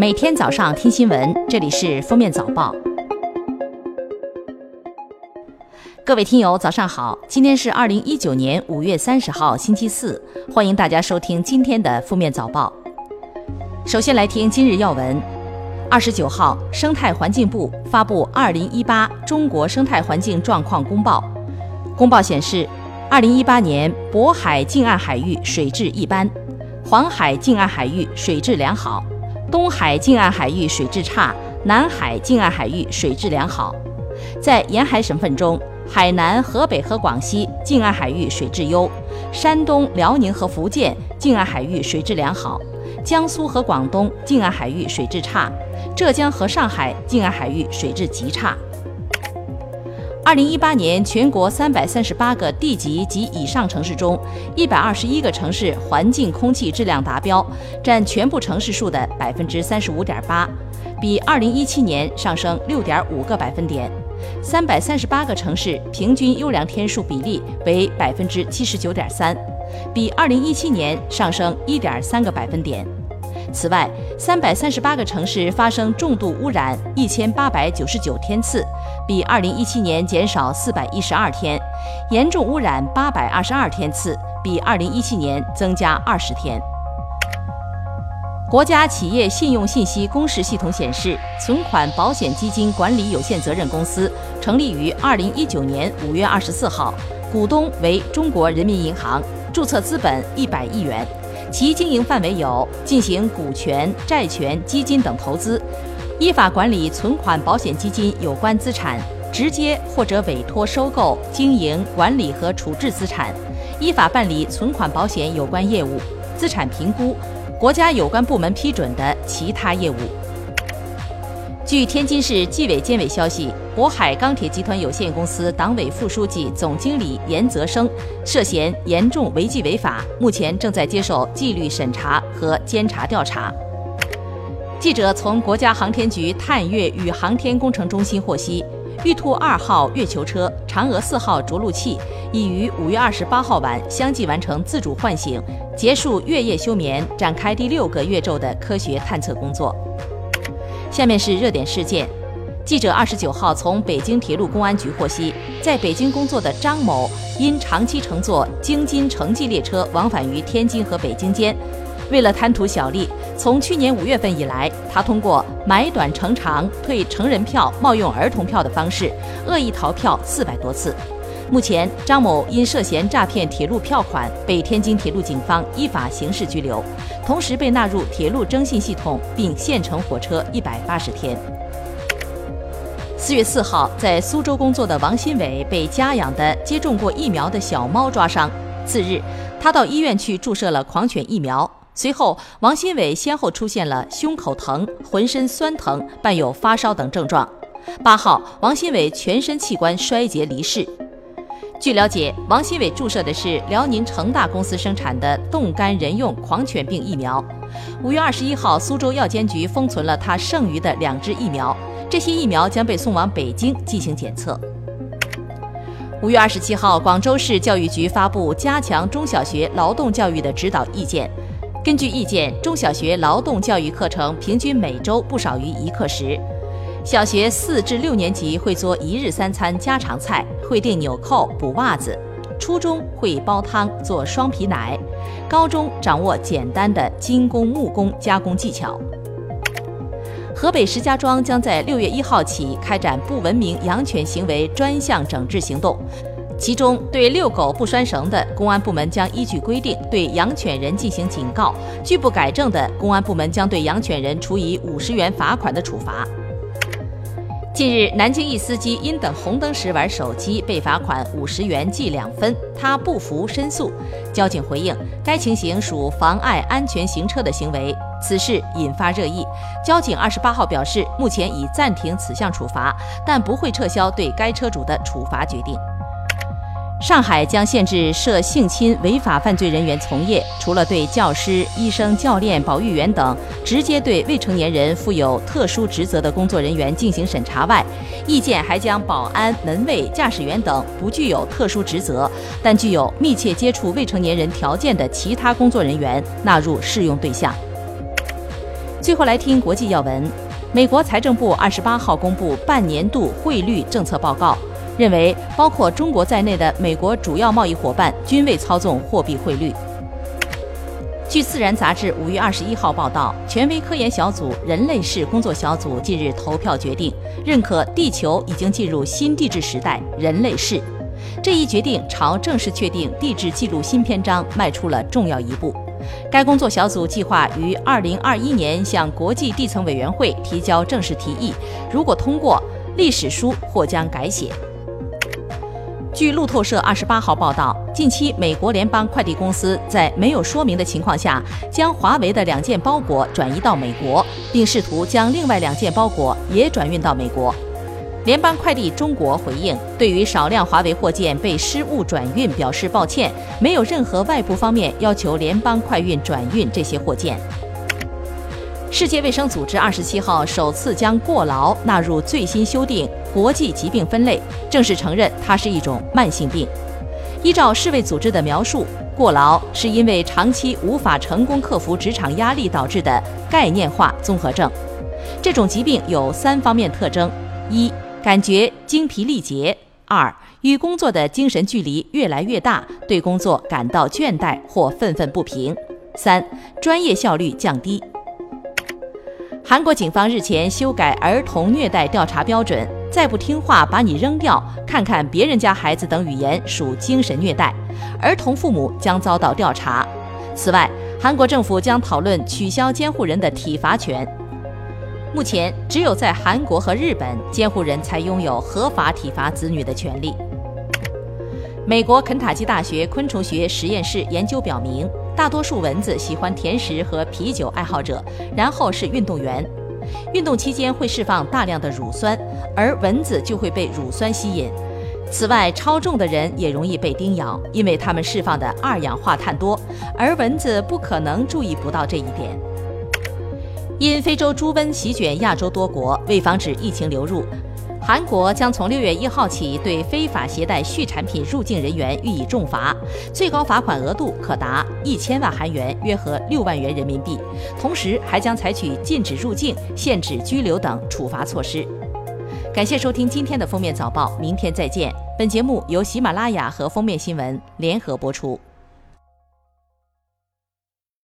每天早上听新闻，这里是《封面早报》。各位听友，早上好！今天是二零一九年五月三十号，星期四，欢迎大家收听今天的《封面早报》。首先来听今日要闻：二十九号，生态环境部发布《二零一八中国生态环境状况公报》。公报显示，二零一八年渤海近岸海域水质一般，黄海近岸海域水质良好。东海近岸海域水质差，南海近岸海域水质良好。在沿海省份中，海南、河北和广西近岸海域水质优，山东、辽宁和福建近岸海域水质良好，江苏和广东近岸海域水质差，浙江和上海近岸海域水质极差。二零一八年，全国三百三十八个地级及以上城市中，一百二十一个城市环境空气质量达标，占全部城市数的百分之三十五点八，比二零一七年上升六点五个百分点。三百三十八个城市平均优良天数比例为百分之七十九点三，比二零一七年上升一点三个百分点。此外，三百三十八个城市发生重度污染一千八百九十九天次，比二零一七年减少四百一十二天；严重污染八百二十二天次，比二零一七年增加二十天。国家企业信用信息公示系统显示，存款保险基金管理有限责任公司成立于二零一九年五月二十四号，股东为中国人民银行，注册资本一百亿元。其经营范围有进行股权、债权、基金等投资，依法管理存款保险基金有关资产，直接或者委托收购、经营管理和处置资产，依法办理存款保险有关业务，资产评估，国家有关部门批准的其他业务。据天津市纪委监委消息，渤海钢铁集团有限公司党委副书记、总经理严泽生涉嫌严重违纪违法，目前正在接受纪律审查和监察调查。记者从国家航天局探月与航天工程中心获悉，玉兔二号月球车、嫦娥四号着陆器已于五月二十八号晚相继完成自主唤醒，结束月夜休眠，展开第六个月昼的科学探测工作。下面是热点事件。记者二十九号从北京铁路公安局获悉，在北京工作的张某因长期乘坐京津城际列车往返于天津和北京间，为了贪图小利，从去年五月份以来，他通过买短乘长、退成人票、冒用儿童票的方式，恶意逃票四百多次。目前，张某因涉嫌诈骗铁路票款，被天津铁路警方依法刑事拘留，同时被纳入铁路征信系统，并限乘火车一百八十天。四月四号，在苏州工作的王新伟被家养的接种过疫苗的小猫抓伤，次日，他到医院去注射了狂犬疫苗。随后，王新伟先后出现了胸口疼、浑身酸疼、伴有发烧等症状。八号，王新伟全身器官衰竭离世。据了解，王新伟注射的是辽宁成大公司生产的冻干人用狂犬病疫苗。五月二十一号，苏州药监局封存了他剩余的两支疫苗，这些疫苗将被送往北京进行检测。五月二十七号，广州市教育局发布加强中小学劳动教育的指导意见。根据意见，中小学劳动教育课程平均每周不少于一课时。小学四至六年级会做一日三餐家常菜，会钉纽扣、补袜子；初中会煲汤、做双皮奶；高中掌握简单的金工、木工加工技巧。河北石家庄将在六月一号起开展不文明养犬行为专项整治行动，其中对遛狗不拴绳的，公安部门将依据规定对养犬人进行警告；拒不改正的，公安部门将对养犬人处以五十元罚款的处罚。近日，南京一司机因等红灯时玩手机被罚款五十元记两分，他不服申诉。交警回应，该情形属妨碍安全行车的行为，此事引发热议。交警二十八号表示，目前已暂停此项处罚，但不会撤销对该车主的处罚决定。上海将限制涉性侵违法犯罪人员从业，除了对教师、医生、教练、保育员等直接对未成年人负有特殊职责的工作人员进行审查外，意见还将保安、门卫、驾驶员等不具有特殊职责但具有密切接触未成年人条件的其他工作人员纳入适用对象。最后来听国际要闻，美国财政部二十八号公布半年度汇率政策报告，认为包括中国在内的美国主要贸易伙伴均未操纵货币汇率。据《自然》杂志五月二十一号报道，权威科研小组人类世工作小组近日投票决定，认可地球已经进入新地质时代——人类世。这一决定朝正式确定地质记录新篇章迈出了重要一步。该工作小组计划于二零二一年向国际地层委员会提交正式提议，如果通过，历史书或将改写。据路透社二十八号报道，近期美国联邦快递公司在没有说明的情况下，将华为的两件包裹转移到美国，并试图将另外两件包裹也转运到美国。联邦快递中国回应，对于少量华为货件被失误转运表示抱歉，没有任何外部方面要求联邦快运转运这些货件。世界卫生组织二十七号首次将过劳纳入最新修订国际疾病分类，正式承认它是一种慢性病。依照世卫组织的描述，过劳是因为长期无法成功克服职场压力导致的概念化综合症。这种疾病有三方面特征：一、感觉精疲力竭；二、与工作的精神距离越来越大，对工作感到倦怠或愤愤不平；三、专业效率降低。韩国警方日前修改儿童虐待调查标准，再不听话把你扔掉，看看别人家孩子等语言属精神虐待，儿童父母将遭到调查。此外，韩国政府将讨论取消监护人的体罚权。目前，只有在韩国和日本，监护人才拥有合法体罚子女的权利。美国肯塔基大学昆虫学实验室研究表明。大多数蚊子喜欢甜食和啤酒爱好者，然后是运动员。运动期间会释放大量的乳酸，而蚊子就会被乳酸吸引。此外，超重的人也容易被叮咬，因为他们释放的二氧化碳多，而蚊子不可能注意不到这一点。因非洲猪瘟席卷亚洲多国，为防止疫情流入。韩国将从六月一号起对非法携带畜产品入境人员予以重罚，最高罚款额度可达一千万韩元，约合六万元人民币。同时，还将采取禁止入境、限制拘留等处罚措施。感谢收听今天的封面早报，明天再见。本节目由喜马拉雅和封面新闻联合播出。